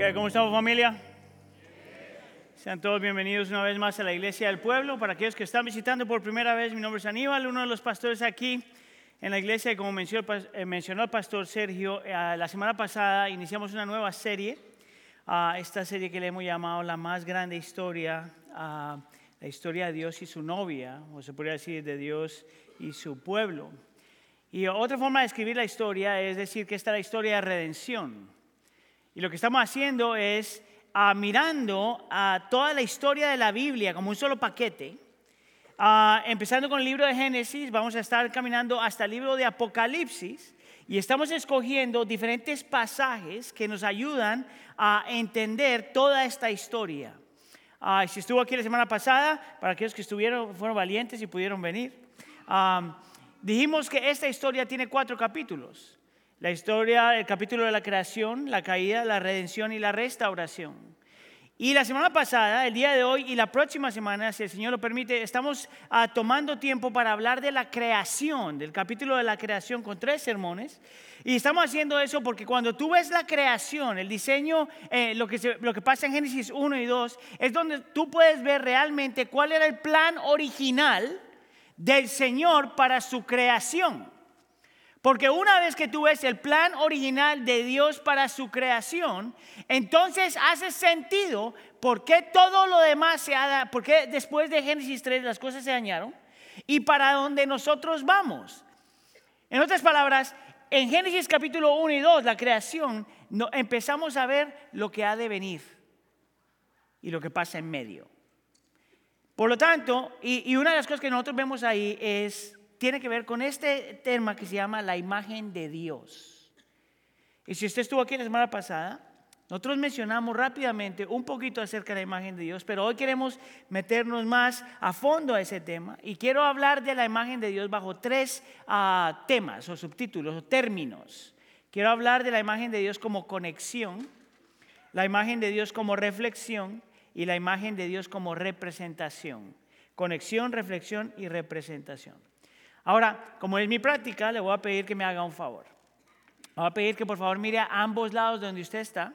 ¿Qué? ¿Cómo estamos familia? Sean todos bienvenidos una vez más a la Iglesia del Pueblo. Para aquellos que están visitando por primera vez, mi nombre es Aníbal, uno de los pastores aquí en la iglesia. Como mencionó, eh, mencionó el pastor Sergio, eh, la semana pasada iniciamos una nueva serie, esta serie que le hemos llamado La más grande historia, la historia de Dios y su novia, o se podría decir de Dios y su pueblo. Y otra forma de escribir la historia es decir que esta es la historia de redención. Y lo que estamos haciendo es ah, mirando a toda la historia de la Biblia como un solo paquete. Ah, empezando con el libro de Génesis, vamos a estar caminando hasta el libro de Apocalipsis y estamos escogiendo diferentes pasajes que nos ayudan a entender toda esta historia. Ah, si estuvo aquí la semana pasada, para aquellos que estuvieron, fueron valientes y pudieron venir. Dijimos que esta historia tiene cuatro capítulos. La historia, el capítulo de la creación, la caída, la redención y la restauración. Y la semana pasada, el día de hoy y la próxima semana, si el Señor lo permite, estamos ah, tomando tiempo para hablar de la creación, del capítulo de la creación con tres sermones. Y estamos haciendo eso porque cuando tú ves la creación, el diseño, eh, lo, que lo que pasa en Génesis 1 y 2, es donde tú puedes ver realmente cuál era el plan original del Señor para su creación. Porque una vez que tú ves el plan original de Dios para su creación, entonces hace sentido por qué todo lo demás se ha, por qué después de Génesis 3 las cosas se dañaron y para dónde nosotros vamos. En otras palabras, en Génesis capítulo 1 y 2, la creación, empezamos a ver lo que ha de venir y lo que pasa en medio. Por lo tanto, y, una de las cosas que nosotros vemos ahí es, tiene que ver con este tema que se llama la imagen de Dios. Y si usted estuvo aquí la semana pasada, nosotros mencionamos rápidamente un poquito acerca de la imagen de Dios, pero hoy queremos meternos más a fondo a ese tema y quiero hablar de la imagen de Dios bajo tres ah, temas o subtítulos o términos. Quiero hablar de la imagen de Dios como conexión, la imagen de Dios como reflexión y la imagen de Dios como representación. Conexión, reflexión y representación. Ahora, como es mi práctica, le voy a pedir que me haga un favor. Le voy a pedir que por favor mire a ambos lados donde usted está,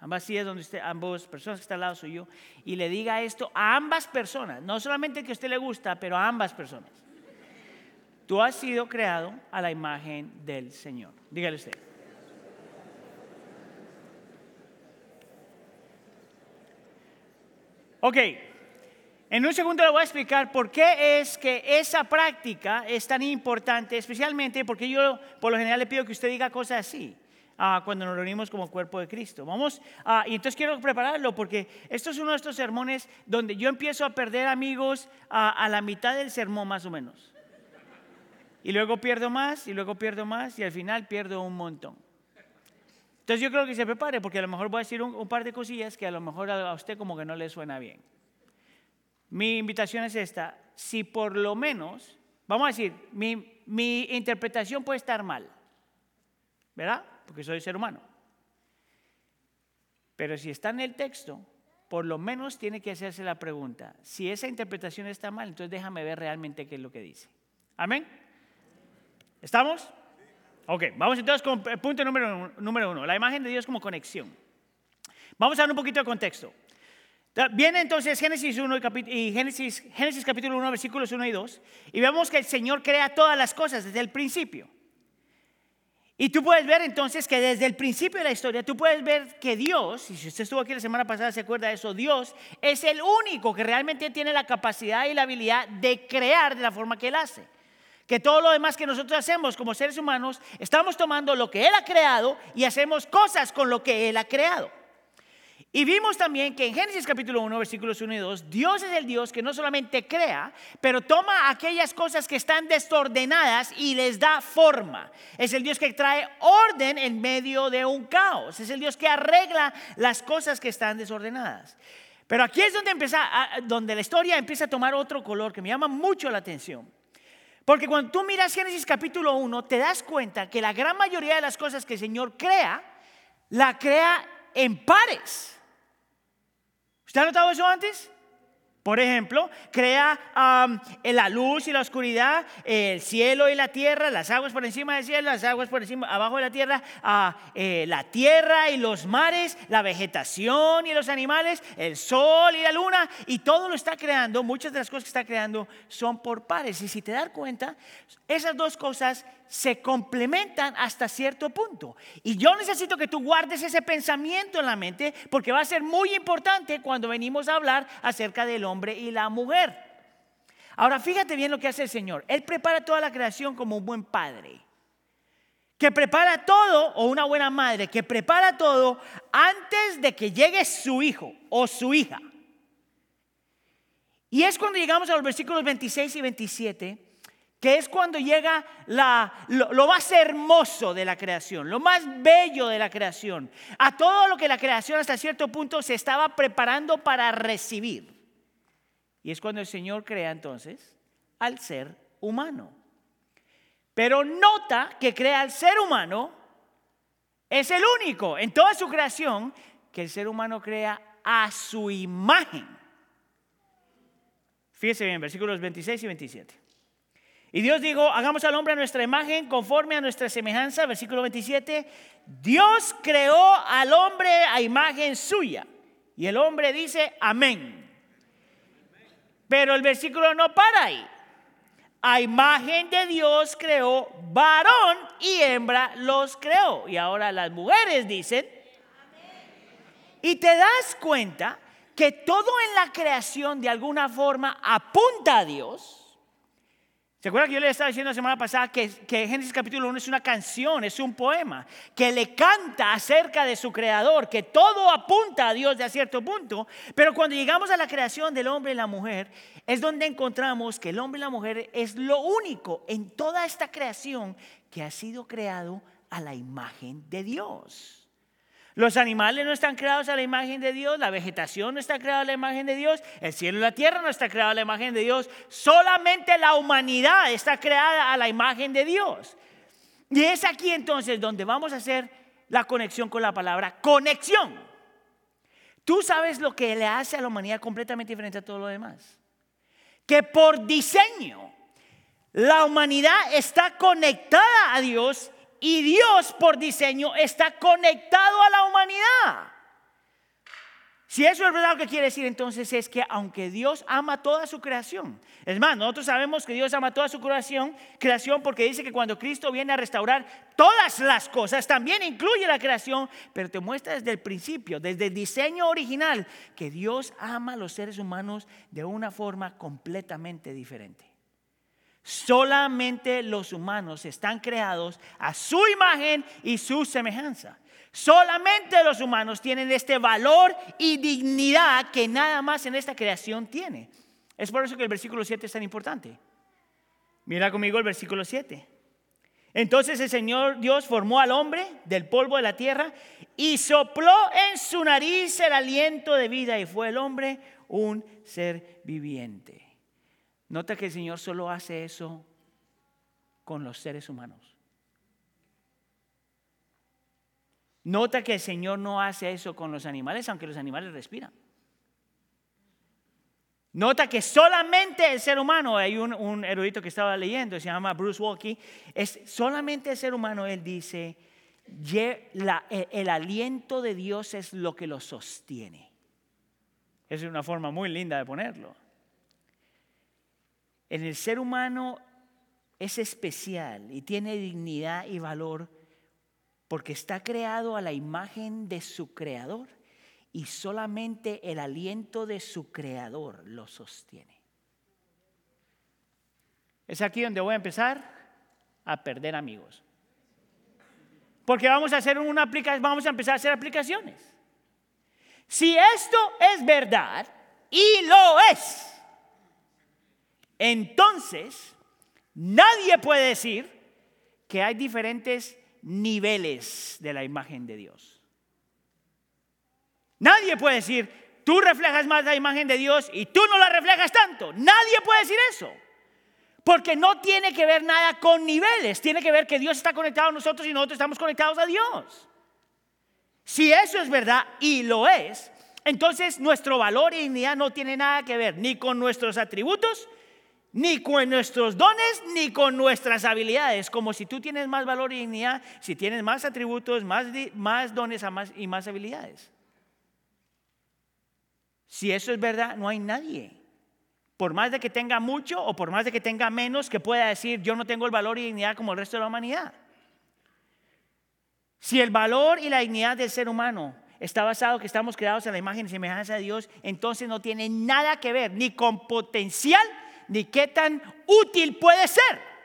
ambas sillas donde usted, ambas personas que están al lado suyo, y le diga esto a ambas personas, no solamente que a usted le gusta, pero a ambas personas. Tú has sido creado a la imagen del Señor. Dígale usted. Ok, en un segundo le voy a explicar por qué es que esa práctica es tan importante, especialmente porque yo por lo general le pido que usted diga cosas así. Ah, cuando nos reunimos como cuerpo de Cristo. Vamos, ah, y entonces quiero prepararlo porque esto es uno de estos sermones donde yo empiezo a perder amigos a la mitad del sermón más o menos. Y luego pierdo más, y luego pierdo más, y al final pierdo un montón. Entonces yo creo que se prepare porque a lo mejor voy a decir un, par de cosillas que a lo mejor a usted como que no le suena bien. Mi invitación es esta, si por lo menos, vamos a decir, mi, interpretación puede estar mal, ¿verdad? Porque soy ser humano. Pero si está en el texto, por lo menos tiene que hacerse la pregunta, si esa interpretación está mal, entonces déjame ver realmente qué es lo que dice. Amén. ¿Estamos? Ok, vamos entonces con el punto número, número uno, la imagen de Dios como conexión. Vamos a dar un poquito de contexto. Viene entonces Génesis 1 y Génesis, Génesis capítulo 1, versículos 1 y 2, y vemos que el Señor crea todas las cosas desde el principio. Y tú puedes ver entonces que desde el principio de la historia, tú puedes ver que Dios, y si usted estuvo aquí la semana pasada se acuerda de eso, Dios es el único que realmente tiene la capacidad y la habilidad de crear de la forma que Él hace que todo lo demás que nosotros hacemos como seres humanos, estamos tomando lo que Él ha creado y hacemos cosas con lo que Él ha creado. Y vimos también que en Génesis capítulo 1, versículos 1 y 2, Dios es el Dios que no solamente crea, pero toma aquellas cosas que están desordenadas y les da forma. Es el Dios que trae orden en medio de un caos. Es el Dios que arregla las cosas que están desordenadas. Pero aquí es donde, empieza, donde la historia empieza a tomar otro color que me llama mucho la atención. Porque cuando tú miras Génesis capítulo 1, te das cuenta que la gran mayoría de las cosas que el Señor crea, la crea en pares. ¿Usted ha notado eso antes? Por ejemplo, crea la luz y la oscuridad, el cielo y la tierra, las aguas por encima del cielo, las aguas por encima, abajo de la tierra, eh, la tierra y los mares, la vegetación y los animales, el sol y la luna, y todo lo está creando. Muchas de las cosas que está creando son por pares. Y si te das cuenta, esas dos cosas se complementan hasta cierto punto. Y yo necesito que tú guardes ese pensamiento en la mente porque va a ser muy importante cuando venimos a hablar acerca del hombre y la mujer. Ahora fíjate bien lo que hace el Señor. Él prepara toda la creación como un buen padre. Que prepara todo, o una buena madre, que prepara todo antes de que llegue su hijo o su hija. Y es cuando llegamos a los versículos 26 y 27 que es cuando llega lo, más hermoso de la creación, lo más bello de la creación, a todo lo que la creación hasta cierto punto se estaba preparando para recibir. Y es cuando el Señor crea entonces al ser humano. Pero nota que crea al ser humano, es el único en toda su creación que el ser humano crea a su imagen. Fíjese bien, versículos 26 y 27. Y Dios dijo, hagamos al hombre a nuestra imagen, conforme a nuestra semejanza, versículo 27. Dios creó al hombre a imagen suya. Y el hombre dice, amén. Pero el versículo no para ahí. A imagen de Dios creó varón y hembra los creó. Y ahora las mujeres dicen, y te das cuenta que todo en la creación de alguna forma apunta a Dios ¿Se acuerdan que yo le estaba diciendo la semana pasada que, que, Génesis capítulo 1 es una canción, es un poema, que le canta acerca de su creador, que todo apunta a Dios de a cierto punto, pero cuando llegamos a la creación del hombre y la mujer, es donde encontramos que el hombre y la mujer es lo único en toda esta creación que ha sido creado a la imagen de Dios. Los animales no están creados a la imagen de Dios, la vegetación no está creada a la imagen de Dios, el cielo y la tierra no está creada a la imagen de Dios, solamente la humanidad está creada a la imagen de Dios. Y es aquí entonces donde vamos a hacer la conexión con la palabra conexión. Tú sabes lo que le hace a la humanidad completamente diferente a todo lo demás. Que por diseño la humanidad está conectada a Dios y Dios por diseño está conectado a la humanidad. Si eso es verdad, lo que quiere decir entonces es que aunque Dios ama toda su creación, es más, nosotros sabemos que Dios ama toda su creación, creación porque dice que cuando Cristo viene a restaurar todas las cosas, también incluye la creación, pero te muestra desde el principio, desde el diseño original, que Dios ama a los seres humanos de una forma completamente diferente. Solamente los humanos están creados a su imagen y su semejanza. Solamente los humanos tienen este valor y dignidad que nada más en esta creación tiene. Es por eso que el versículo 7 es tan importante. Mira conmigo el versículo 7. Entonces el Señor Dios formó al hombre del polvo de la tierra y sopló en su nariz el aliento de vida y fue el hombre un ser viviente. Nota que el Señor solo hace eso con los seres humanos. Nota que el Señor no hace eso con los animales, aunque los animales respiran. Nota que solamente el ser humano, hay un, erudito que estaba leyendo, se llama Bruce Walkie, es solamente el ser humano, él dice, el aliento de Dios es lo que lo sostiene. Es una forma muy linda de ponerlo en el ser humano es especial y tiene dignidad y valor porque está creado a la imagen de su creador y solamente el aliento de su creador lo sostiene. Es aquí donde voy a empezar a perder amigos. Porque vamos a hacer una aplicación, vamos a empezar a hacer aplicaciones. Si esto es verdad y lo es, entonces nadie puede decir que hay diferentes niveles de la imagen de Dios. Nadie puede decir, tú reflejas más la imagen de Dios y tú no la reflejas tanto. Nadie puede decir eso. Porque no tiene que ver nada con niveles, tiene que ver que Dios está conectado a nosotros y nosotros estamos conectados a Dios. Si eso es verdad, y lo es, Entonces nuestro valor y dignidad no tiene nada que ver ni con nuestros atributos, ni con nuestros dones, ni con nuestras habilidades. Como si tú tienes más valor y dignidad, si tienes más atributos, más, dones y más habilidades. Si eso es verdad, no hay nadie. Por más de que tenga mucho o por más de que tenga menos, que pueda decir yo no tengo el valor y dignidad como el resto de la humanidad. Si el valor y la dignidad del ser humano está basado que estamos creados a la imagen y semejanza de Dios, entonces no tiene nada que ver ni con potencial ni qué tan útil puede ser.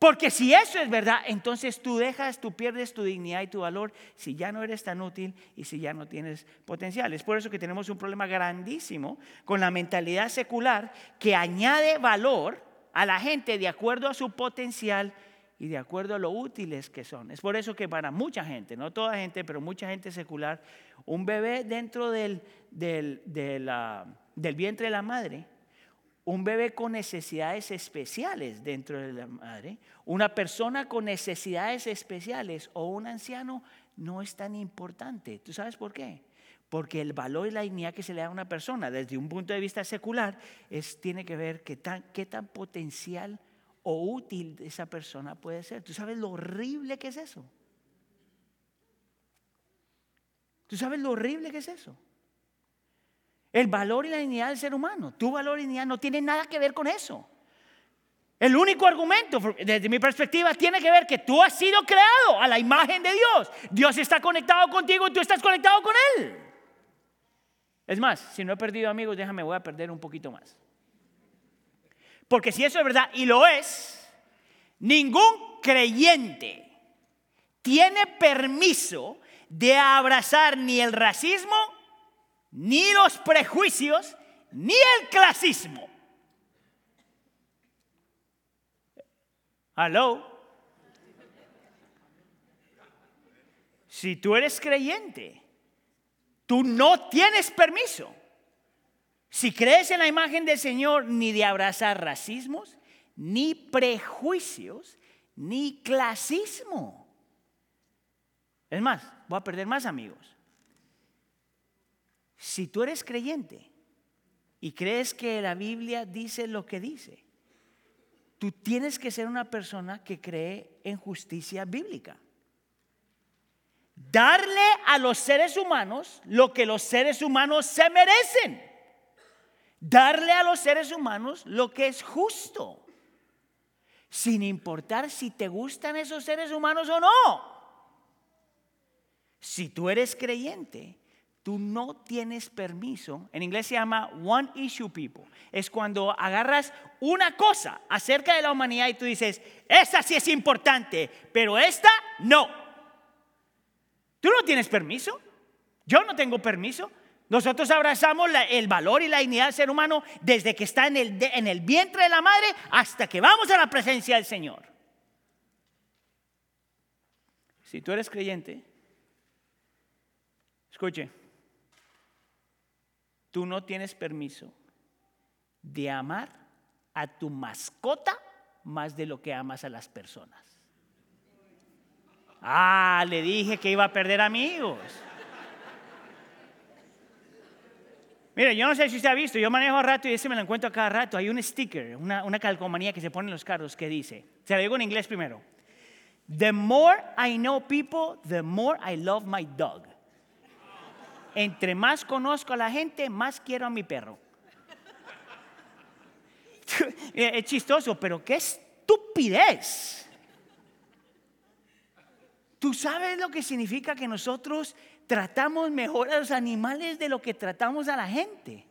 Porque si eso es verdad, entonces tú dejas, tú pierdes tu dignidad y tu valor si ya no eres tan útil y si ya no tienes potencial. Es por eso que tenemos un problema grandísimo con la mentalidad secular que añade valor a la gente de acuerdo a su potencial y de acuerdo a lo útiles que son. Es por eso que para mucha gente, no toda gente, pero mucha gente secular, un bebé dentro del, del, del vientre de la madre, un bebé con necesidades especiales dentro de la madre, una persona con necesidades especiales o un anciano no es tan importante. ¿Tú sabes por qué? Porque el valor y la dignidad que se le da a una persona desde un punto de vista secular es, tiene que ver qué tan, qué tan potencial o útil esa persona puede ser. ¿Tú sabes lo horrible que es eso? ¿Tú sabes lo horrible que es eso? El valor y la dignidad del ser humano. Tu valor y dignidad no tienen nada que ver con eso. El único argumento, desde mi perspectiva, tiene que ver que tú has sido creado a la imagen de Dios. Dios está conectado contigo y tú estás conectado con Él. Es más, si no he perdido amigos, déjame, voy a perder un poquito más. Porque si eso es verdad, y lo es, ningún creyente tiene permiso de abrazar ni el racismo, ni los prejuicios, ni el clasismo. ¿Aló? Si tú eres creyente, tú no tienes permiso si crees en la imagen del Señor, ni de abrazar racismos, ni prejuicios, ni clasismo. Es más, voy a perder más amigos. Si tú eres creyente y crees que la Biblia dice lo que dice, tú tienes que ser una persona que cree en justicia bíblica. Darle a los seres humanos lo que los seres humanos se merecen darle a los seres humanos lo que es justo, sin importar si te gustan esos seres humanos o no. Si tú eres creyente, tú no tienes permiso. En inglés se llama one issue people. Es cuando agarras una cosa acerca de la humanidad y tú dices, esa sí es importante, pero esta no. Tú no tienes permiso. Yo no tengo permiso. Nosotros abrazamos el valor y la dignidad del ser humano desde que está en el, en el vientre de la madre hasta que vamos a la presencia del Señor. Si tú eres creyente, escuche, tú no tienes permiso de amar a tu mascota más de lo que amas a las personas. Ah, le dije que iba a perder amigos. Mira, yo no sé si usted ha visto, yo manejo a rato y ese me lo encuentro a cada rato. Hay un sticker, una, una calcomanía que se pone en los carros que dice, se lo digo en inglés primero. The more I know people, the more I love my dog. Entre más conozco a la gente, más quiero a mi perro. es chistoso, pero qué estupidez. ¿Tú sabes lo que significa que nosotros tratamos mejor a los animales de lo que tratamos a la gente.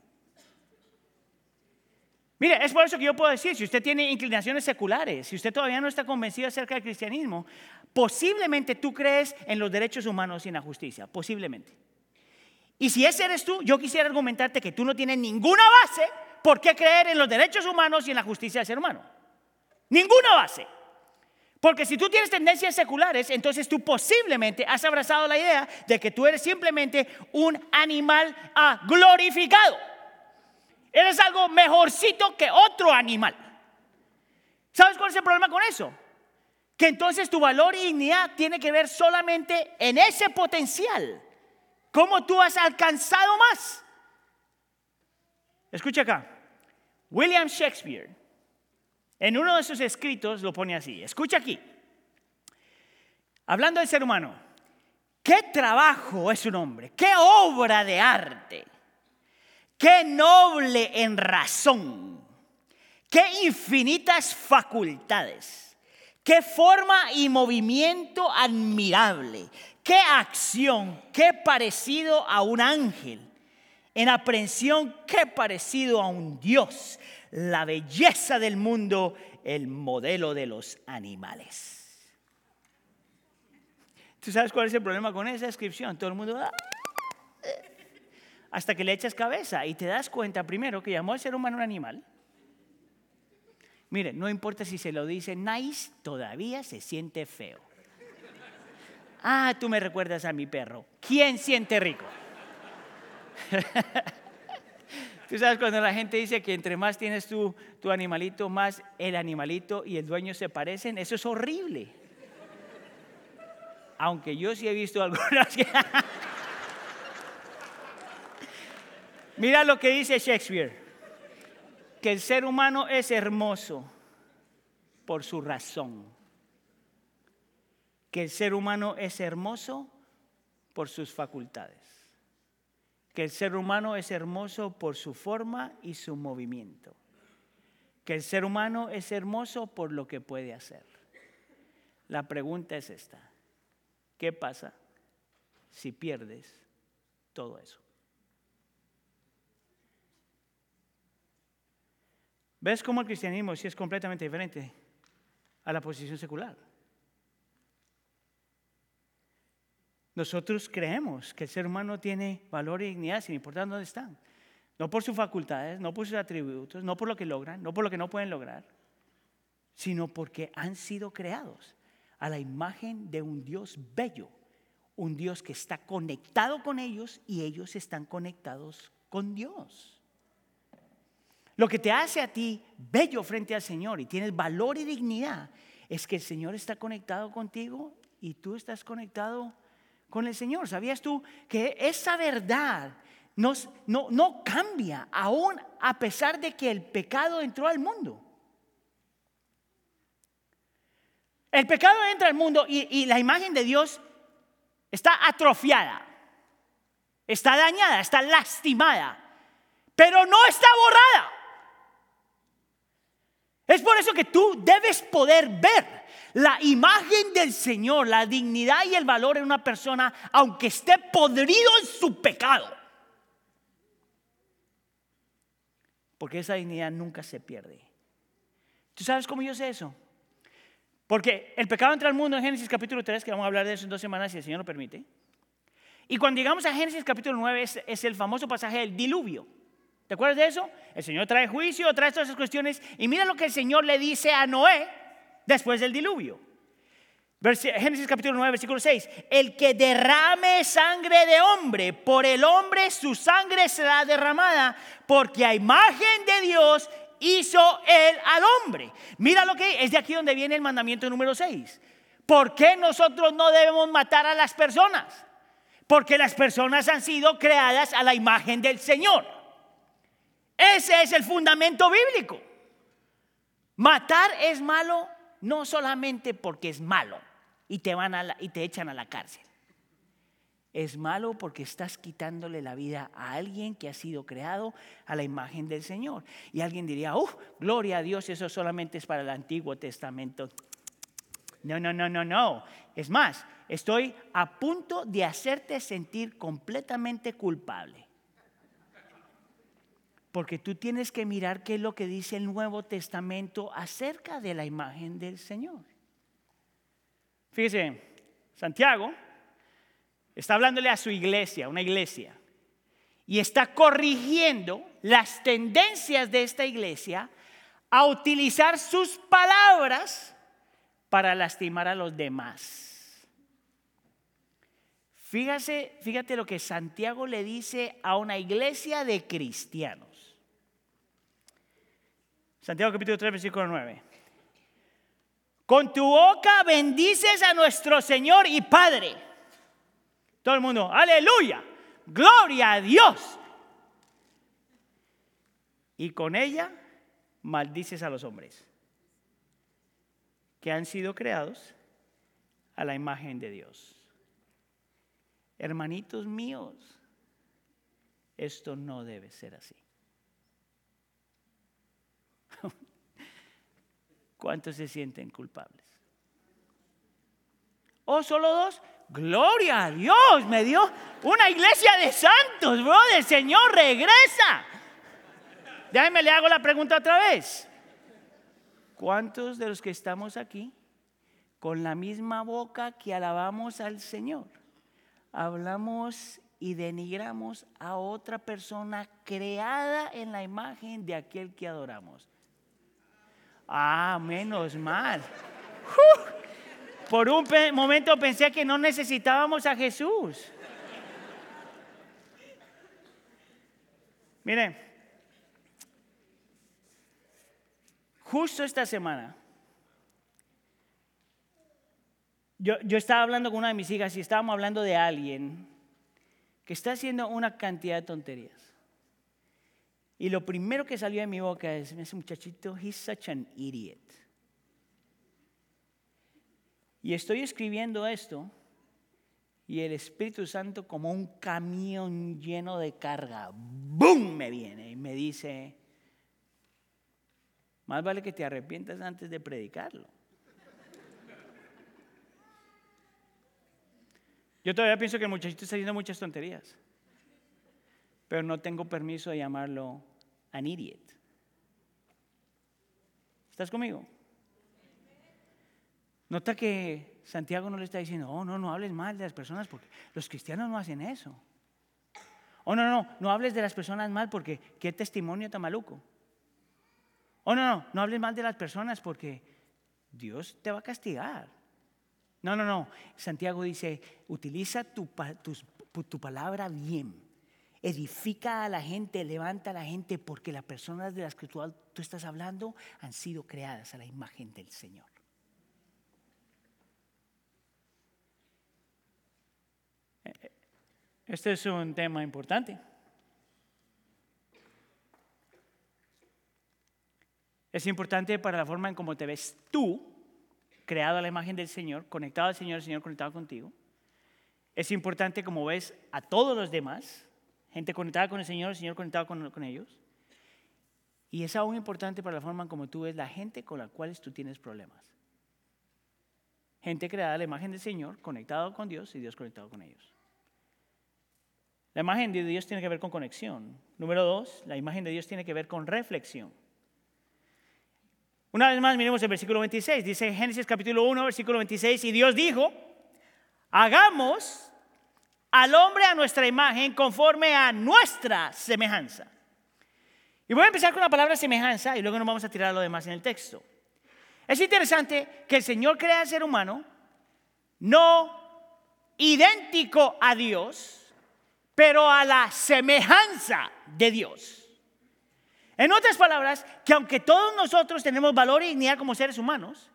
Mire, es por eso que yo puedo decir, si usted tiene inclinaciones seculares, si usted todavía no está convencido acerca del cristianismo, posiblemente tú crees en los derechos humanos y en la justicia, posiblemente. Y si ese eres tú, yo quisiera argumentarte que tú no tienes ninguna base por qué creer en los derechos humanos y en la justicia del ser humano. Ninguna base. Porque si tú tienes tendencias seculares, entonces tú posiblemente has abrazado la idea de que tú eres simplemente un animal glorificado. Eres algo mejorcito que otro animal. ¿Sabes cuál es el problema con eso? Que entonces tu valor y dignidad tiene que ver solamente en ese potencial ¿Cómo tú has alcanzado más? Escucha acá. William Shakespeare, en uno de sus escritos, lo pone así. Escucha aquí. Hablando del ser humano, ¿qué trabajo es un hombre? ¿Qué obra de arte? ¿Qué noble en razón? ¿Qué infinitas facultades? ¿Qué forma y movimiento admirable? ¿Qué acción? ¿Qué parecido a un ángel? En aprensión, ¿qué parecido a un Dios? La belleza del mundo, el modelo de los animales. ¿Tú sabes cuál es el problema con esa descripción? Todo el mundo... Ah, eh", hasta que le echas cabeza y te das cuenta primero que llamó al ser humano un animal. Mire, no importa si se lo dice nice, todavía se siente feo. Ah, tú me recuerdas a mi perro. ¿Quién siente rico? Tú sabes cuando la gente dice que entre más tienes tu, tu animalito, más el animalito y el dueño se parecen. Eso es horrible. Aunque yo sí he visto algunas que... Mira lo que dice Shakespeare. Que el ser humano es hermoso por su razón. Que el ser humano es hermoso por sus facultades. Que el ser humano es hermoso por su forma y su movimiento. Que el ser humano es hermoso por lo que puede hacer. La pregunta es esta. ¿Qué pasa si pierdes todo eso? ¿Ves cómo el cristianismo sí es completamente diferente a la posición secular? Nosotros creemos que el ser humano tiene valor y dignidad sin importar dónde están. No por sus facultades, no por sus atributos, no por lo que logran, no por lo que no pueden lograr, sino porque han sido creados a la imagen de un Dios bello, un Dios que está conectado con ellos y ellos están conectados con Dios. Lo que te hace a ti bello frente al Señor y tienes valor y dignidad es que el Señor está conectado contigo y tú estás conectado con el Señor. ¿Sabías tú que esa verdad no, no cambia aún a pesar de que el pecado entró al mundo? El pecado entra al mundo y, la imagen de Dios está atrofiada, está dañada, está lastimada, pero no está borrada. Es por eso que tú debes poder ver la imagen del Señor, la dignidad y el valor en una persona, aunque esté podrido en su pecado. Porque esa dignidad nunca se pierde. ¿Tú sabes cómo yo sé eso? Porque el pecado entra al mundo en Génesis capítulo 3, que vamos a hablar de eso en dos semanas si el Señor lo permite. Y cuando llegamos a Génesis capítulo 9 es, el famoso pasaje del diluvio. ¿Te acuerdas de eso? El Señor trae juicio, trae todas esas cuestiones. Y mira lo que el Señor le dice a Noé después del diluvio. Génesis capítulo 9, versículo 6. El que derrame sangre de hombre, por el hombre su sangre será derramada, porque a imagen de Dios hizo él al hombre. Mira lo que es de aquí donde viene el mandamiento número 6. ¿Por qué nosotros no debemos matar a las personas? Porque las personas han sido creadas a la imagen del Señor. Ese es el fundamento bíblico. Matar es malo no solamente porque es malo y te, van a y te echan a la cárcel es malo porque estás quitándole la vida a alguien que ha sido creado a la imagen del Señor. Y alguien diría, ¡uh! Gloria a Dios, eso solamente es para el Antiguo Testamento. No, no, no, no, no. Es más, estoy a punto de hacerte sentir completamente culpable. Porque tú tienes que mirar qué es lo que dice el Nuevo Testamento acerca de la imagen del Señor. Fíjese, Santiago Está hablándole a su iglesia, una iglesia. Y está corrigiendo las tendencias de esta iglesia a utilizar sus palabras para lastimar a los demás. Fíjate, fíjate lo que Santiago le dice a una iglesia de cristianos. Santiago capítulo 3, versículo 9. Con tu boca bendices a nuestro Señor y Padre todo el mundo, aleluya. gloria a Dios. Y con ella maldices a los hombres que han sido creados a la imagen de Dios. Hermanitos míos, esto no debe ser así. ¿Cuántos se sienten culpables? ¿O solo dos? Gloria a Dios, me dio una iglesia de santos, brother. Señor, regresa. Déjame le hago la pregunta otra vez. ¿Cuántos de los que estamos aquí, con la misma boca que alabamos al Señor, hablamos y denigramos a otra persona creada en la imagen de aquel que adoramos? Ah, menos mal. Por un momento pensé que no necesitábamos a Jesús. Miren, justo esta semana, yo, yo, estaba hablando con una de mis hijas y estábamos hablando de alguien que está haciendo una cantidad de tonterías. Y lo primero que salió de mi boca es, ese muchachito, he's such an idiot. Y estoy escribiendo esto y el Espíritu Santo como un camión lleno de carga, ¡boom! me viene y me dice, más vale que te arrepientas antes de predicarlo. Yo todavía pienso que el muchachito está haciendo muchas tonterías, pero no tengo permiso de llamarlo an idiot. ¿Estás conmigo? Nota que Santiago no le está diciendo, oh, no, no hables mal de las personas porque los cristianos no hacen eso. Oh, no, no, no hables de las personas mal porque qué testimonio tan maluco. Oh, no, no, no hables mal de las personas porque Dios te va a castigar. No, no, no. Santiago dice, utiliza tu, tu palabra bien. Edifica a la gente, levanta a la gente porque las personas de las que tú, estás hablando han sido creadas a la imagen del Señor. Este es un tema importante. Es importante para la forma en cómo te ves tú, creado a la imagen del Señor, conectado al Señor, el Señor conectado contigo. Es importante como ves a todos los demás, gente conectada con el Señor, el Señor conectado con, ellos. Y es aún importante para la forma en cómo tú ves la gente con la cual tú tienes problemas. Gente creada a la imagen del Señor, conectado con Dios y Dios conectado con ellos. La imagen de Dios tiene que ver con conexión. Número dos, la imagen de Dios tiene que ver con reflexión. Una vez más, miremos el versículo 26. Dice Génesis capítulo 1, versículo 26, y Dios dijo, hagamos al hombre a nuestra imagen conforme a nuestra semejanza. Y voy a empezar con la palabra semejanza y luego nos vamos a tirar lo demás en el texto. Es interesante que el Señor crea al ser humano no idéntico a Dios, pero a la semejanza de Dios. En otras palabras, que aunque todos nosotros tenemos valor y dignidad como seres humanos,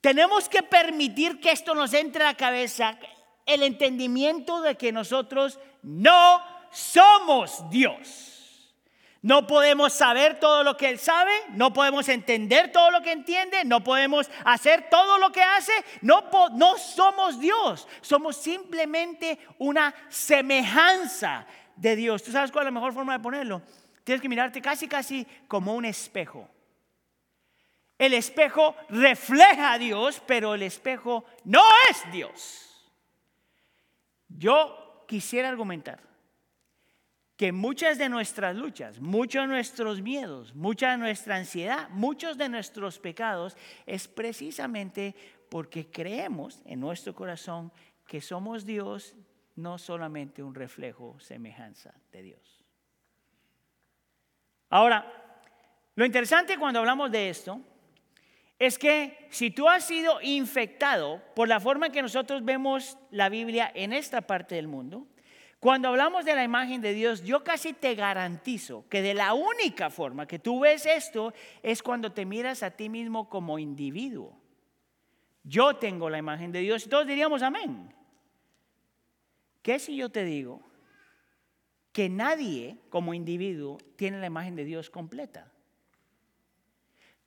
tenemos que permitir que esto nos entre a la cabeza, el entendimiento de que nosotros no somos Dios. No podemos saber todo lo que Él sabe, no podemos entender todo lo que entiende, no podemos hacer todo lo que hace, no, no somos Dios, somos simplemente una semejanza de Dios. ¿Tú sabes cuál es la mejor forma de ponerlo? Tienes que mirarte casi, casi como un espejo. El espejo refleja a Dios, pero el espejo no es Dios. Yo quisiera argumentar que muchas de nuestras luchas, muchos de nuestros miedos, mucha de nuestra ansiedad, muchos de nuestros pecados es precisamente porque creemos en nuestro corazón que somos Dios, no solamente un reflejo, semejanza de Dios. Ahora, lo interesante cuando hablamos de esto es que si tú has sido infectado por la forma en que nosotros vemos la Biblia en esta parte del mundo, cuando hablamos de la imagen de Dios, yo casi te garantizo que de la única forma que tú ves esto es cuando te miras a ti mismo como individuo. Yo tengo la imagen de Dios y todos diríamos amén. ¿Qué si yo te digo que nadie como individuo tiene la imagen de Dios completa.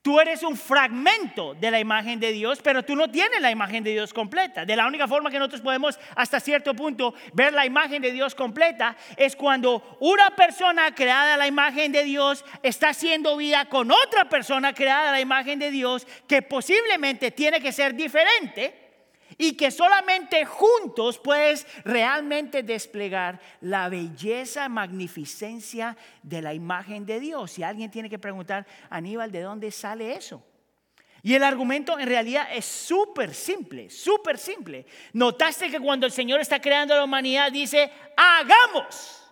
Tú eres un fragmento de la imagen de Dios, pero tú no tienes la imagen de Dios completa. De la única forma que nosotros podemos hasta cierto punto ver la imagen de Dios completa es cuando una persona creada a la imagen de Dios está haciendo vida con otra persona creada a la imagen de Dios que posiblemente tiene que ser diferente y que solamente juntos puedes realmente desplegar la belleza, magnificencia de la imagen de Dios. Y alguien tiene que preguntar, Aníbal, ¿de dónde sale eso? Y el argumento en realidad es súper simple, súper simple. Notaste que cuando el Señor está creando la humanidad dice, hagamos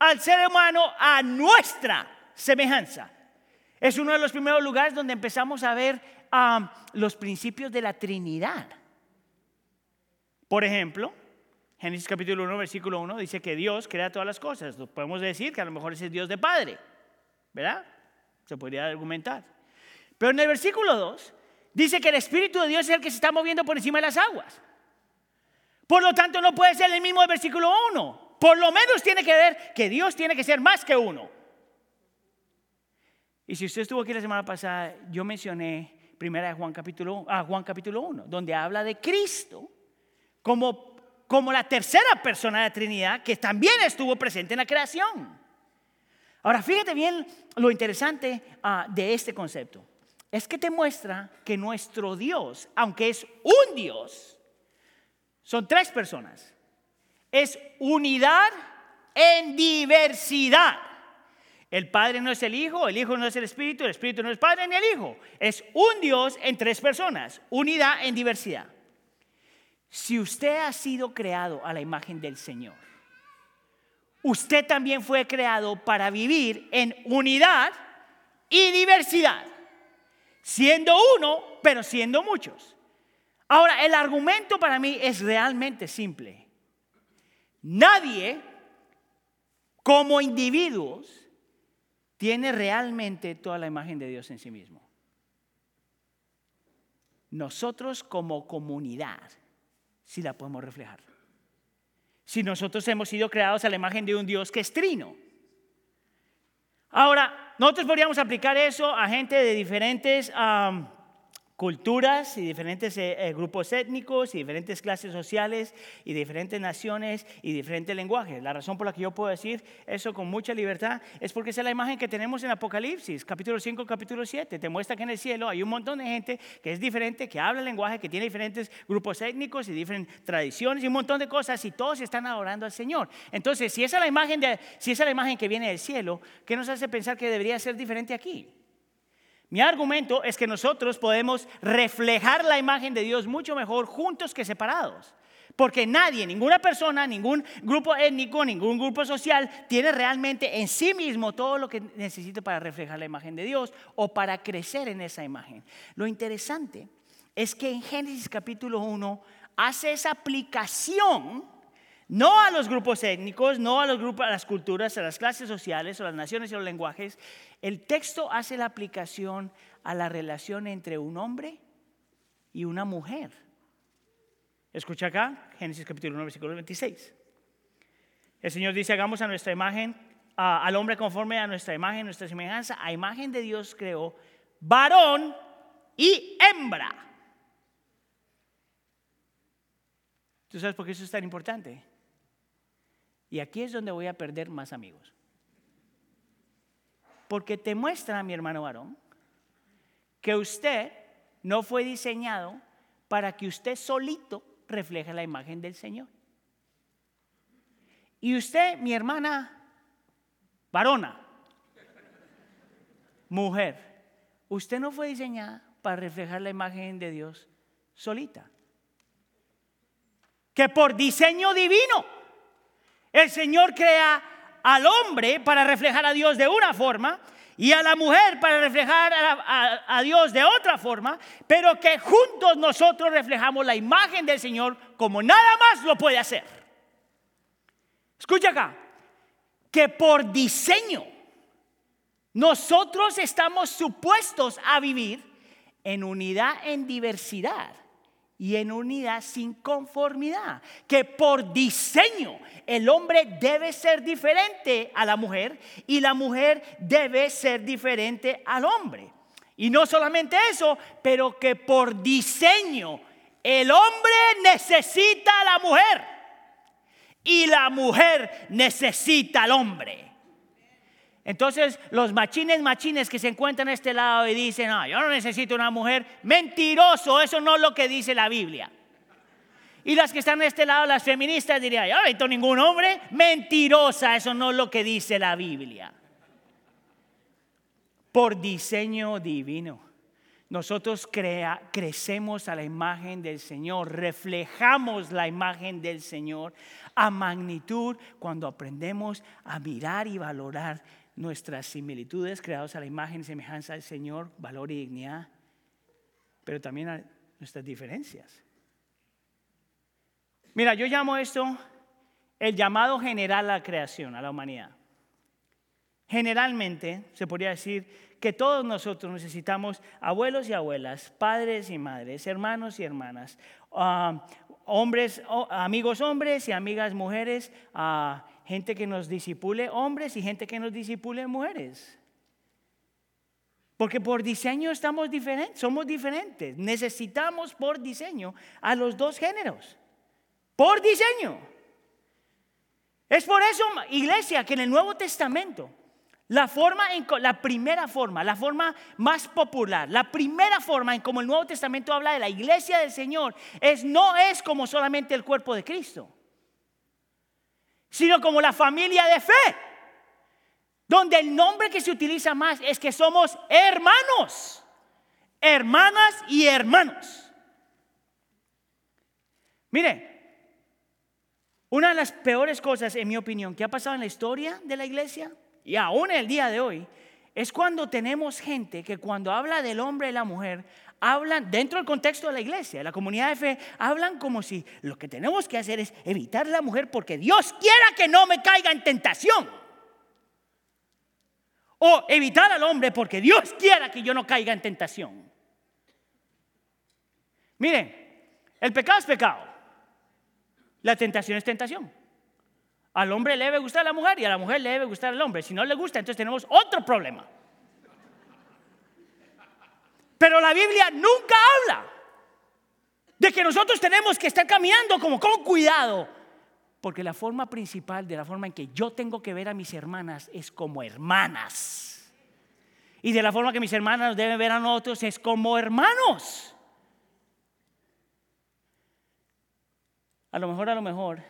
al ser humano a nuestra semejanza. Es uno de los primeros lugares donde empezamos a ver ah, los principios de la Trinidad. Por ejemplo, Génesis capítulo 1, versículo 1 dice que Dios crea todas las cosas. Podemos decir que a lo mejor es el Dios de Padre, ¿verdad? Se podría argumentar. Pero en el versículo 2 dice que el Espíritu de Dios es el que se está moviendo por encima de las aguas. Por lo tanto, no puede ser el mismo del versículo 1. Por lo menos tiene que ver que Dios tiene que ser más que uno. Y si usted estuvo aquí la semana pasada, yo mencioné primera de Juan capítulo, ah, Juan capítulo 1, donde habla de Cristo como, como la tercera persona de la Trinidad que también estuvo presente en la creación. Ahora, fíjate bien lo interesante ah, de este concepto. Es que te muestra que nuestro Dios, aunque es un Dios, son tres personas. Es unidad en diversidad. El Padre no es el Hijo, el Hijo no es el Espíritu, el Espíritu no es Padre ni el Hijo. Es un Dios en tres personas, unidad en diversidad. Si usted ha sido creado a la imagen del Señor, usted también fue creado para vivir en unidad y diversidad, siendo uno, pero siendo muchos. Ahora, el argumento para mí es realmente simple. Nadie, como individuos, tiene realmente toda la imagen de Dios en sí mismo. Nosotros como comunidad si la podemos reflejar. Si nosotros hemos sido creados a la imagen de un Dios que es trino. Ahora, nosotros podríamos aplicar eso a gente de diferentes culturas y diferentes eh, eh, grupos étnicos y diferentes clases sociales y diferentes naciones y diferentes lenguajes. La razón por la que yo puedo decir eso con mucha libertad es porque esa es la imagen que tenemos en Apocalipsis, capítulo 5, capítulo 7. Te muestra que en el cielo hay un montón de gente que es diferente, que habla el lenguaje, que tiene diferentes grupos étnicos y diferentes tradiciones y un montón de cosas y todos están adorando al Señor. Entonces, si esa es la imagen, de, si esa es la imagen que viene del cielo, ¿qué nos hace pensar que debería ser diferente aquí? Mi argumento es que nosotros podemos reflejar la imagen de Dios mucho mejor juntos que separados. Porque nadie, ninguna persona, ningún grupo étnico, ningún grupo social tiene realmente en sí mismo todo lo que necesita para reflejar la imagen de Dios o para crecer en esa imagen. Lo interesante es que en Génesis capítulo 1 hace esa aplicación no a los grupos étnicos, no a los grupos, a las culturas, a las clases sociales, o las naciones y los lenguajes. El texto hace la aplicación a la relación entre un hombre y una mujer. Escucha acá, Génesis capítulo 1, versículo 26. El Señor dice, hagamos a nuestra imagen, al hombre conforme a nuestra imagen, nuestra semejanza, a imagen de Dios creó varón y hembra. ¿Tú sabes por qué eso es tan importante? Y aquí es donde voy a perder más amigos. Porque te muestra, mi hermano varón, que usted no fue diseñado para que usted solito refleje la imagen del Señor. Y usted, mi hermana varona, mujer, usted no fue diseñada para reflejar la imagen de Dios solita. Que por diseño divino el Señor crea al hombre para reflejar a Dios de una forma y a la mujer para reflejar a, Dios de otra forma, pero que juntos nosotros reflejamos la imagen del Señor como nada más lo puede hacer. Escucha acá, que por diseño nosotros estamos supuestos a vivir en unidad, en diversidad y en unidad sin conformidad. Que por diseño el hombre debe ser diferente a la mujer y la mujer debe ser diferente al hombre. Y no solamente eso, pero que por diseño el hombre necesita a la mujer y la mujer necesita al hombre. Entonces los machines, machines que se encuentran a este lado y dicen, no, yo no necesito una mujer, mentiroso, eso no es lo que dice la Biblia. Y las que están a este lado, las feministas, dirían, yo no necesito ningún hombre, mentirosa, eso no es lo que dice la Biblia. Por diseño divino. Nosotros crecemos a la imagen del Señor, reflejamos la imagen del Señor a magnitud cuando aprendemos a mirar y valorar nuestras similitudes creados a la imagen y semejanza del Señor, valor y dignidad, pero también nuestras diferencias. Mira, yo llamo esto el llamado general a la creación, a la humanidad. Generalmente se podría decir que todos nosotros necesitamos abuelos y abuelas, padres y madres, hermanos y hermanas, ah, hombres, amigos hombres y amigas mujeres, uh, gente que nos disipule hombres y gente que nos disipule mujeres. Porque por diseño estamos diferentes, somos diferentes. Necesitamos por diseño a los dos géneros. Por diseño. Es por eso, iglesia, que en el Nuevo Testamento, la forma la primera forma, la forma más popular, la primera forma en como el Nuevo Testamento habla de la iglesia del Señor es no es como solamente el cuerpo de Cristo sino como la familia de fe, donde el nombre que se utiliza más es que somos hermanos, hermanas y hermanos. Mire, una de las peores cosas, en mi opinión, que ha pasado en la historia de la iglesia y aún en el día de hoy, es cuando tenemos gente que cuando habla del hombre y la mujer, hablan, dentro del contexto de la iglesia, de la comunidad de fe, hablan como si lo que tenemos que hacer es evitar la mujer porque Dios quiera que no me caiga en tentación. O evitar al hombre porque Dios quiera que yo no caiga en tentación. Miren, el pecado es pecado. La tentación es tentación. Al hombre le debe gustar a la mujer y a la mujer le debe gustar al hombre. Si no le gusta, entonces tenemos otro problema. Pero la Biblia nunca habla de que nosotros tenemos que estar caminando como con cuidado. Porque la forma principal de la forma en que yo tengo que ver a mis hermanas es como hermanas. Y de la forma que mis hermanas deben ver a nosotros es como hermanos. A lo mejor, a lo mejor,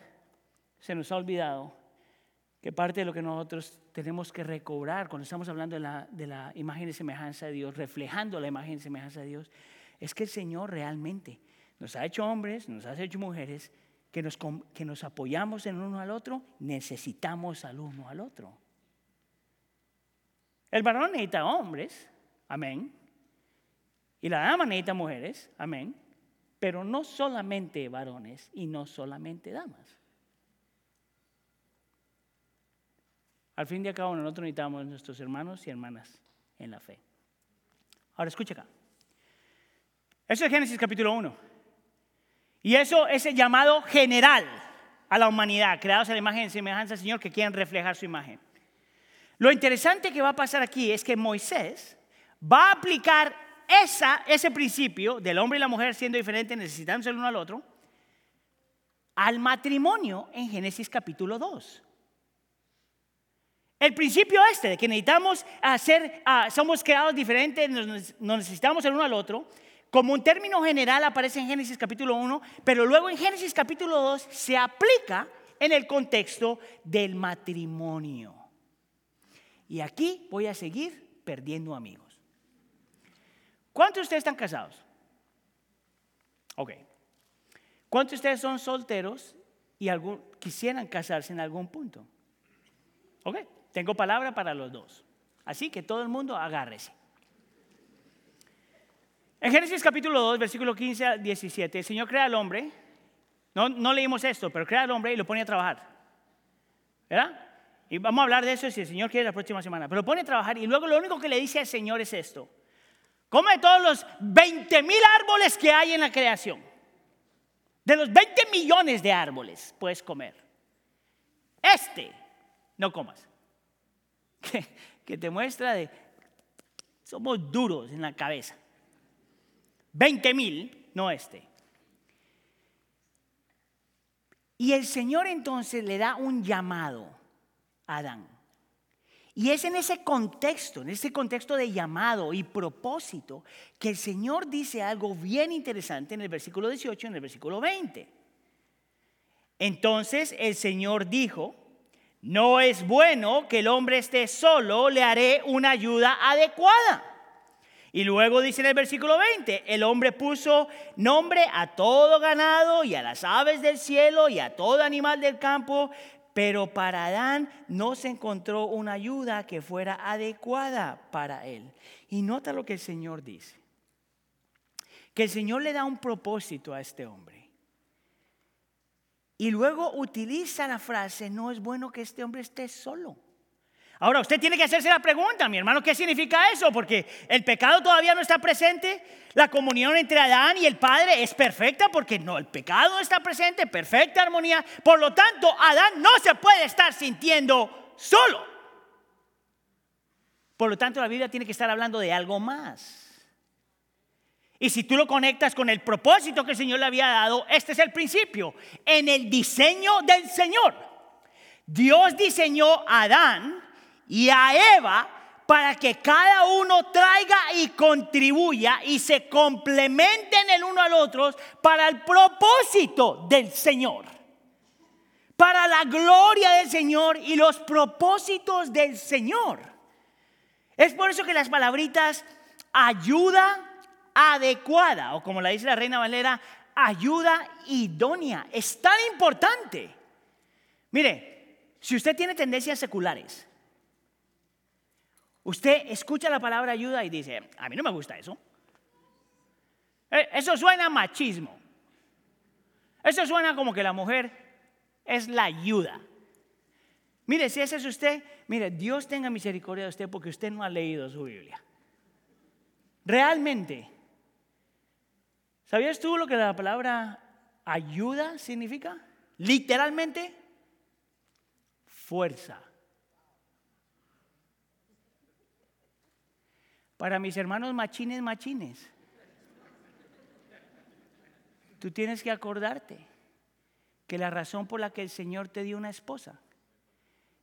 se nos ha olvidado que parte de lo que nosotros tenemos que recobrar cuando estamos hablando de la, de la imagen y semejanza de Dios, reflejando la imagen y semejanza de Dios, es que el Señor realmente nos ha hecho hombres, nos ha hecho mujeres, que nos, que nos apoyamos en uno al otro, necesitamos al uno al otro. El varón necesita hombres, amén. Y la dama necesita mujeres, amén. Pero no solamente varones y no solamente damas. Al fin y al cabo, nosotros necesitamos nuestros hermanos y hermanas en la fe. Ahora escucha acá. Eso es Génesis capítulo 1. Y eso es el llamado general a la humanidad, creados a la imagen y semejanza del Señor que quieren reflejar su imagen. Lo interesante que va a pasar aquí es que Moisés va a aplicar esa, ese principio del hombre y la mujer siendo diferentes, necesitándose el uno al otro, al matrimonio en Génesis capítulo 2. El principio este de que necesitamos hacer, ah, somos creados diferentes, nos, necesitamos el uno al otro, como un término general aparece en Génesis capítulo 1, pero luego en Génesis capítulo 2 se aplica en el contexto del matrimonio. Y aquí voy a seguir perdiendo amigos. ¿Cuántos de ustedes están casados? Ok. ¿Cuántos de ustedes son solteros y quisieran casarse en algún punto? Ok. Tengo palabra para los dos. Así que todo el mundo agárrese. En Génesis capítulo 2, versículo 15 al 17, el Señor crea al hombre. No, no leímos esto, pero crea al hombre y lo pone a trabajar. ¿Verdad? Y vamos a hablar de eso si el Señor quiere la próxima semana. Pero lo pone a trabajar y luego lo único que le dice al Señor es esto. Come todos los 20 mil árboles que hay en la creación. De los 20 millones de árboles puedes comer. Este no comas. Que, te muestra de, somos duros en la cabeza. 20 mil, no este. Y el Señor entonces le da un llamado a Adán. Y es en ese contexto, en ese contexto de llamado y propósito, que el Señor dice algo bien interesante en el versículo 18 y en el versículo 20. Entonces el Señor dijo, no es bueno que el hombre esté solo, le haré una ayuda adecuada. Y luego dice en el versículo 20, el hombre puso nombre a todo ganado y a las aves del cielo y a todo animal del campo, pero para Adán no se encontró una ayuda que fuera adecuada para él. Y nota lo que el Señor dice, que el Señor le da un propósito a este hombre. Y luego utiliza la frase, no es bueno que este hombre esté solo. Ahora, usted tiene que hacerse la pregunta, mi hermano, ¿qué significa eso? Porque el pecado todavía no está presente. La comunión entre Adán y el Padre es perfecta porque no, el pecado está presente, perfecta armonía. Por lo tanto, Adán no se puede estar sintiendo solo. Por lo tanto, la Biblia tiene que estar hablando de algo más. Y si tú lo conectas con el propósito que el Señor le había dado, este es el principio. En el diseño del Señor, Dios diseñó a Adán y a Eva para que cada uno traiga y contribuya y se complementen el uno al otro para el propósito del Señor. Para la gloria del Señor y los propósitos del Señor. Es por eso que las palabritas ayuda adecuada, o como la dice la Reina Valera, ayuda idónea, es tan importante. Mire, si usted tiene tendencias seculares, Usted escucha la palabra ayuda y dice, a mí no me gusta eso. Eh, eso suena machismo. Eso suena como que la mujer es la ayuda. Mire, si ese es usted, mire, Dios tenga misericordia de usted porque usted no ha leído su Biblia. Realmente. ¿Sabías tú lo que la palabra ayuda significa? Literalmente, fuerza. Para mis hermanos machines, machines. Tú tienes que acordarte que la razón por la que el Señor te dio una esposa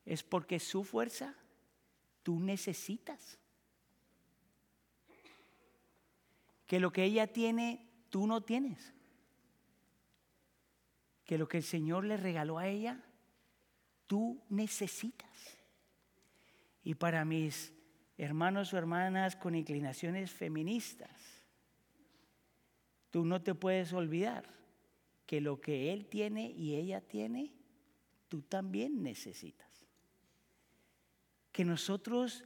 es porque su fuerza tú necesitas. Que lo que ella tiene, tú no tienes. Que lo que el Señor le regaló a ella, tú necesitas. Y para mis hermanos o hermanas con inclinaciones feministas, tú no te puedes olvidar que lo que él tiene y ella tiene, tú también necesitas. Que nosotros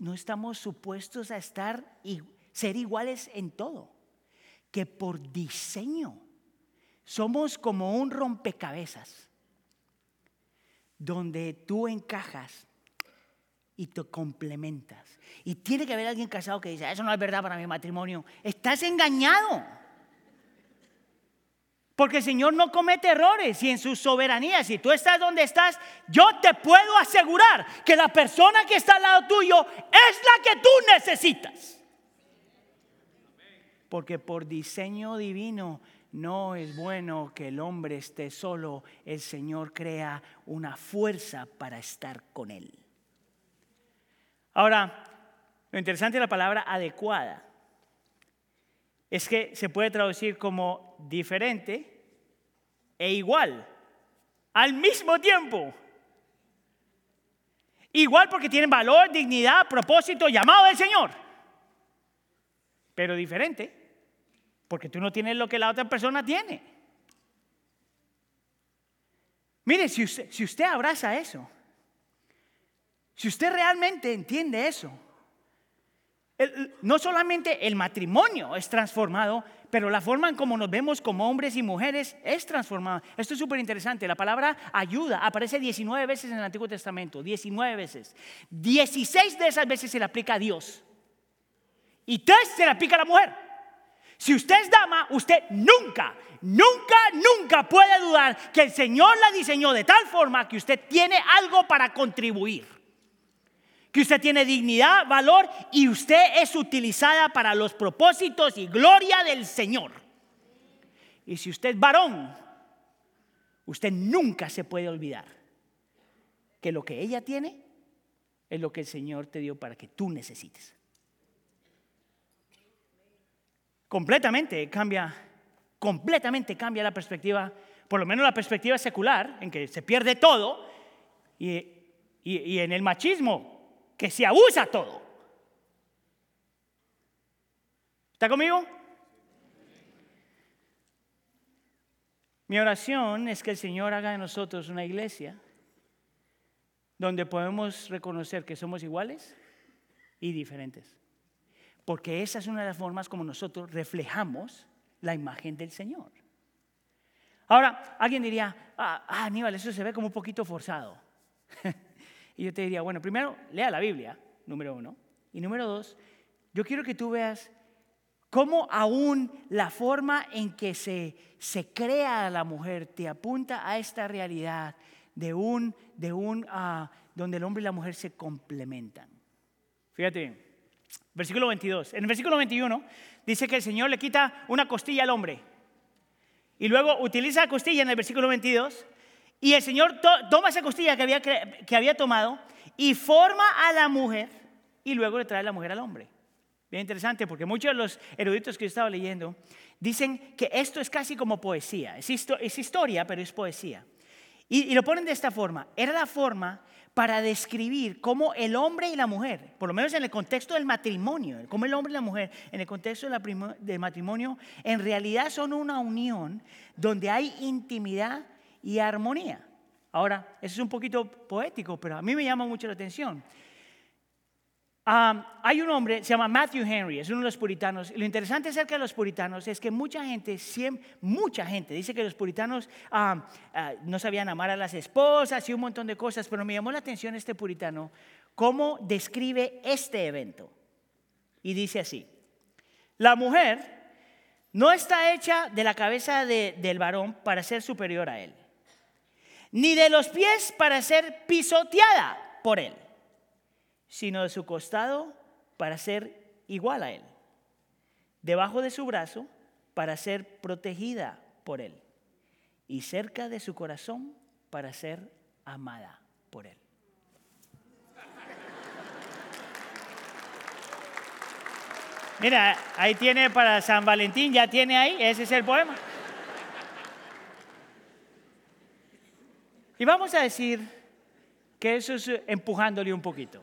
no estamos supuestos a estar y ser iguales en todo. Que por diseño somos como un rompecabezas donde tú encajas y te complementas. Y tiene que haber alguien casado que dice, eso no es verdad para mi matrimonio. Estás engañado. Porque el Señor no comete errores y en su soberanía, si tú estás donde estás, yo te puedo asegurar que la persona que está al lado tuyo es la que tú necesitas. Porque por diseño divino no es bueno que el hombre esté solo, el Señor crea una fuerza para estar con él. Ahora, lo interesante de la palabra adecuada es que se puede traducir como diferente e igual al mismo tiempo. Igual porque tienen valor, dignidad, propósito, llamado del Señor. Pero diferente porque tú no tienes lo que la otra persona tiene. Mire, si usted, abraza eso, si usted realmente entiende eso, no solamente el matrimonio es transformado, pero la forma en cómo nos vemos como hombres y mujeres es transformada. Esto es súper interesante. La palabra ayuda aparece 19 veces en el Antiguo Testamento, 19 veces. 16 de esas veces se le aplica a Dios y 3 se le aplica a la mujer. Si usted es dama, usted nunca, nunca, nunca puede dudar que el Señor la diseñó de tal forma que usted tiene algo para contribuir. Que usted tiene dignidad, valor y usted es utilizada para los propósitos y gloria del Señor. Y si usted es varón, usted nunca se puede olvidar que lo que ella tiene es lo que el Señor te dio para que tú necesites. Completamente cambia, completamente cambia la perspectiva, por lo menos la perspectiva secular, en que se pierde todo, y, y en el machismo, que se abusa todo. ¿Está conmigo? Mi oración es que el Señor haga de nosotros una iglesia donde podemos reconocer que somos iguales y diferentes. Porque esa es una de las formas como nosotros reflejamos la imagen del Señor. Ahora, alguien diría, ah, ah Aníbal, eso se ve como un poquito forzado. y yo te diría, bueno, primero, lea la Biblia, número uno. Y número dos, yo quiero que tú veas cómo aún la forma en que se, se crea la mujer te apunta a esta realidad de un, de un uh, donde el hombre y la mujer se complementan. Fíjate bien, versículo 22. En el versículo 21 dice que el Señor le quita una costilla al hombre. Y luego utiliza la costilla en el versículo 22. Y el Señor toma esa costilla que había, que había tomado y forma a la mujer y luego le trae la mujer al hombre. Bien interesante porque muchos de los eruditos que yo estaba leyendo dicen que esto es casi como poesía. Es, es historia, pero es poesía. Y, lo ponen de esta forma. Era la forma para describir cómo el hombre y la mujer, por lo menos en el contexto del matrimonio, cómo el hombre y la mujer, en el contexto del matrimonio, en realidad son una unión donde hay intimidad y armonía. Ahora, eso es un poquito poético, pero a mí me llama mucho la atención hay un hombre, se llama Matthew Henry, es uno de los puritanos. Lo interesante acerca de los puritanos es que mucha gente, mucha gente dice que los puritanos ah, no sabían amar a las esposas y un montón de cosas, pero me llamó la atención este puritano, cómo describe este evento. Y dice así, la mujer no está hecha de la cabeza del varón para ser superior a él, ni de los pies para ser pisoteada por él sino de su costado para ser igual a Él, debajo de su brazo para ser protegida por Él y cerca de su corazón para ser amada por Él. Mira, ahí tiene para San Valentín, ya tiene ahí, ese es el poema. Y vamos a decir que eso es empujándole un poquito.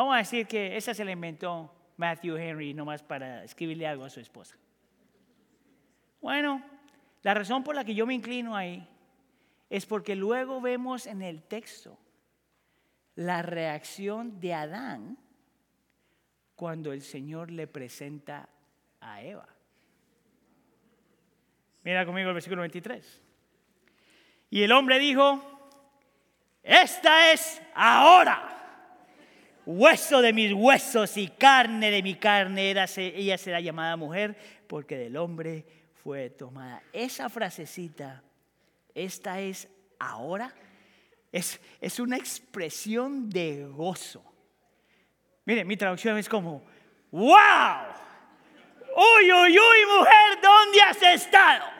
Vamos a decir que esa se la inventó Matthew Henry nomás para escribirle algo a su esposa. Bueno, la razón por la que yo me inclino ahí es porque luego vemos en el texto la reacción de Adán cuando el Señor le presenta a Eva. Mira conmigo el versículo 23. Y el hombre dijo, esta es ahora hueso de mis huesos y carne de mi carne, ella será llamada mujer porque del hombre fue tomada. Esa frasecita, esta es ahora, es, es una expresión de gozo. Mire, mi traducción es como, wow, uy, uy, uy, mujer, ¿dónde has estado?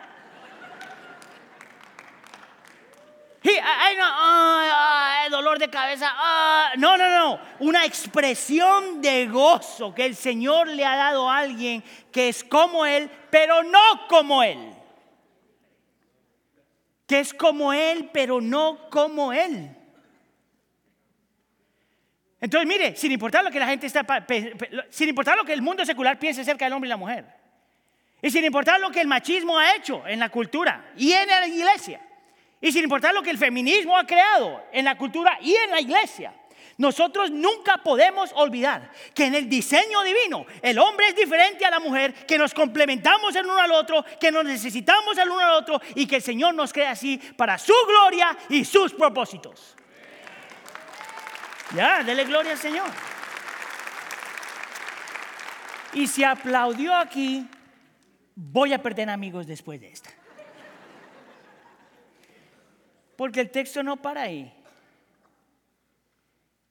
Ay, no, dolor de cabeza. Ah, no, no, no. Una expresión de gozo que el Señor le ha dado a alguien que es como Él, pero no como Él. Que es como Él, pero no como Él. Entonces, mire, sin importar lo que la gente está, sin importar lo que el mundo secular piense acerca del hombre y la mujer, y sin importar lo que el machismo ha hecho en la cultura y en la iglesia, y sin importar lo que el feminismo ha creado en la cultura y en la iglesia, nosotros nunca podemos olvidar que en el diseño divino el hombre es diferente a la mujer, que nos complementamos el uno al otro, que nos necesitamos el uno al otro y que el Señor nos crea así para su gloria y sus propósitos. Ya, dele gloria al Señor. Y se aplaudió aquí voy a perder amigos después de esta. Porque el texto no para ahí.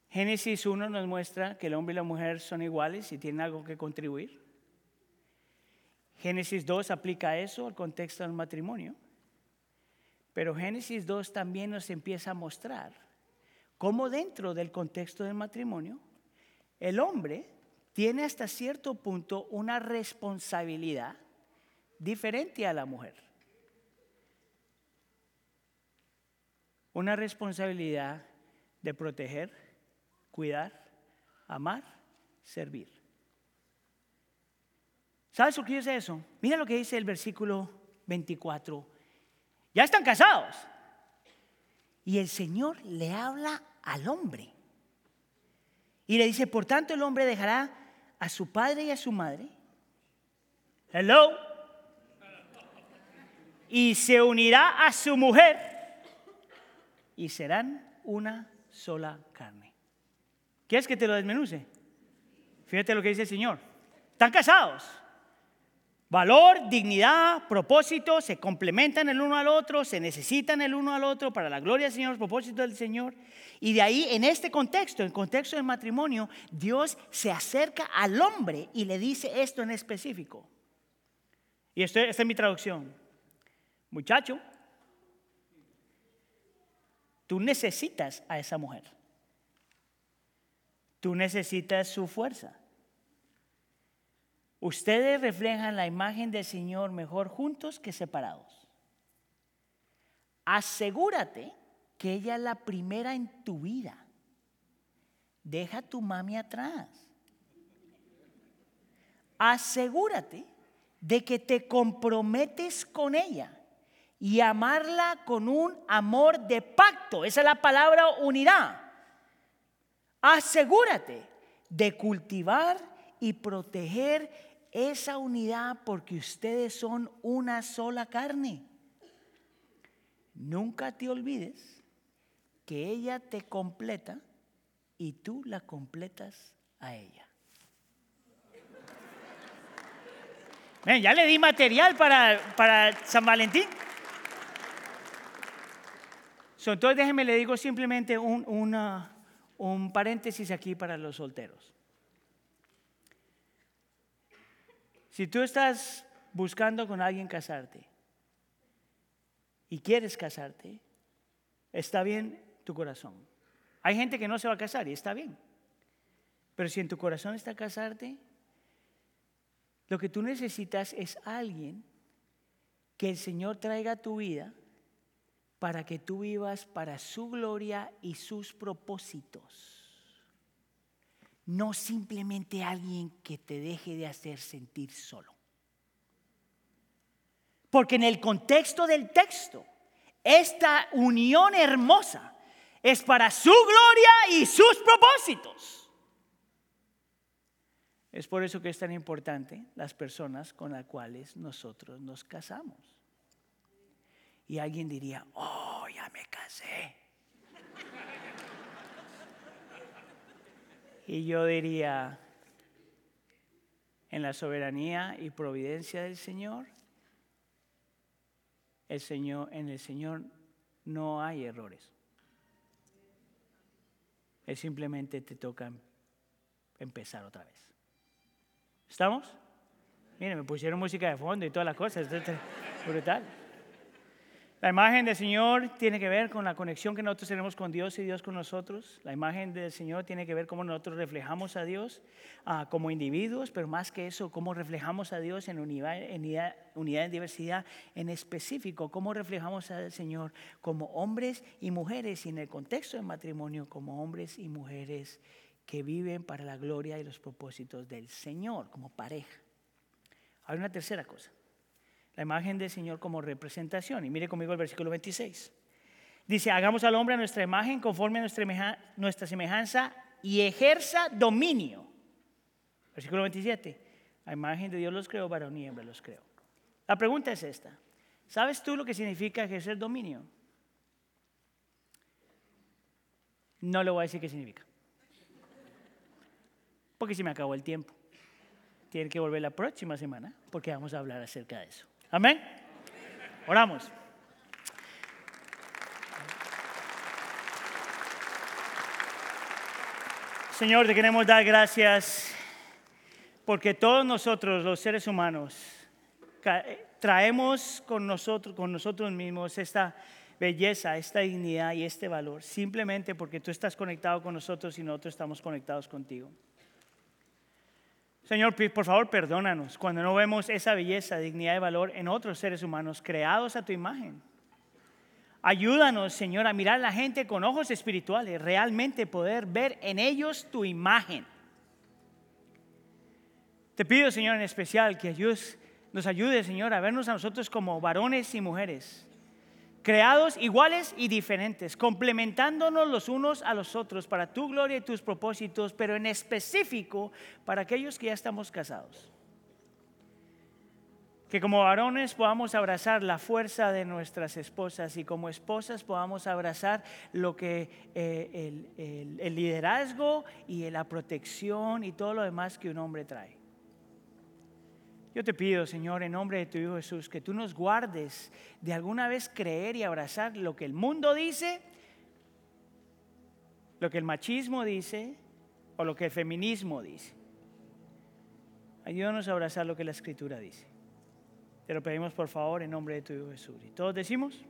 Génesis 1 nos muestra que el hombre y la mujer son iguales y tienen algo que contribuir. Génesis 2 aplica eso al contexto del matrimonio. Pero Génesis 2 también nos empieza a mostrar cómo dentro del contexto del matrimonio el hombre tiene hasta cierto punto una responsabilidad diferente a la mujer. Una responsabilidad de proteger, cuidar, amar, servir. ¿Sabes lo que dice eso? Mira lo que dice el versículo 24. Ya están casados. Y el Señor le habla al hombre. Y le dice, por tanto el hombre dejará a su padre y a su madre. Hello. Y se unirá a su mujer. Y serán una sola carne. ¿Quieres que te lo desmenuce? Fíjate lo que dice el Señor. Están casados. Valor, dignidad, propósito se complementan el uno al otro, se necesitan el uno al otro para la gloria del Señor, propósito del Señor. Y de ahí, en este contexto, en contexto del matrimonio, Dios se acerca al hombre y le dice esto en específico. Y esto, esta es mi traducción. Muchacho, tú necesitas a esa mujer. Tú necesitas su fuerza. Ustedes reflejan la imagen del Señor mejor juntos que separados. Asegúrate que ella es la primera en tu vida. Deja a tu mami atrás. Asegúrate de que te comprometes con ella y amarla con un amor de pacto. Esa es la palabra unidad. Asegúrate de cultivar y proteger esa unidad porque ustedes son una sola carne. Nunca te olvides que ella te completa y tú la completas a ella. ya le di material para, para San Valentín. Entonces déjenme le digo simplemente un, un paréntesis aquí para los solteros. Si tú estás buscando con alguien casarte y quieres casarte, está bien tu corazón. Hay gente que no se va a casar y está bien. Pero si en tu corazón está casarte, lo que tú necesitas es alguien que el Señor traiga a tu vida para que tú vivas para su gloria y sus propósitos no simplemente alguien que te deje de hacer sentir solo. Porque en el contexto del texto, esta unión hermosa es para su gloria y sus propósitos. Es por eso que es tan importante las personas con las cuales nosotros nos casamos. Y alguien diría, oh, ya me casé. Y yo diría, en la soberanía y providencia del Señor, el Señor, en el Señor no hay errores. Él simplemente te toca empezar otra vez. ¿Estamos? Miren, me pusieron música de fondo y todas las cosas. brutal. La imagen del Señor tiene que ver con la conexión que nosotros tenemos con Dios y Dios con nosotros. La imagen del Señor tiene que ver cómo nosotros reflejamos a Dios ah, como individuos, pero más que eso, cómo reflejamos a Dios en unidad, en diversidad, en específico, cómo reflejamos al Señor como hombres y mujeres y en el contexto del matrimonio como hombres y mujeres que viven para la gloria y los propósitos del Señor como pareja. Hay una tercera cosa la imagen del Señor como representación. Y mire conmigo el versículo 26. Dice, hagamos al hombre a nuestra imagen conforme a nuestra, semejanza y ejerza dominio. Versículo 27. La imagen de Dios los creó, varón y hembra los creó. La pregunta es esta. ¿Sabes tú lo que significa ejercer dominio? No le voy a decir qué significa. Porque se me acabó el tiempo. tiene que volver la próxima semana porque vamos a hablar acerca de eso. Amén. Oramos. Señor, te queremos dar gracias porque todos nosotros, los seres humanos, traemos con nosotros, con nosotros mismos esta belleza, esta dignidad y este valor, simplemente porque tú estás conectado con nosotros y nosotros estamos conectados contigo. Señor, por favor, perdónanos cuando no vemos esa belleza, dignidad y valor en otros seres humanos creados a tu imagen. Ayúdanos, Señor, a mirar a la gente con ojos espirituales, realmente poder ver en ellos tu imagen. Te pido, Señor, en especial que nos ayude, Señor, a vernos a nosotros como varones y mujeres creados iguales y diferentes, complementándonos los unos a los otros para tu gloria y tus propósitos, pero en específico para aquellos que ya estamos casados. Que como varones podamos abrazar la fuerza de nuestras esposas y como esposas podamos abrazar lo que eh, el, el liderazgo y la protección y todo lo demás que un hombre trae. Yo te pido, Señor, en nombre de tu Hijo Jesús, que tú nos guardes de alguna vez creer y abrazar lo que el mundo dice, lo que el machismo dice o lo que el feminismo dice. Ayúdanos a abrazar lo que la Escritura dice. Te lo pedimos por favor en nombre de tu Hijo Jesús. Y todos decimos,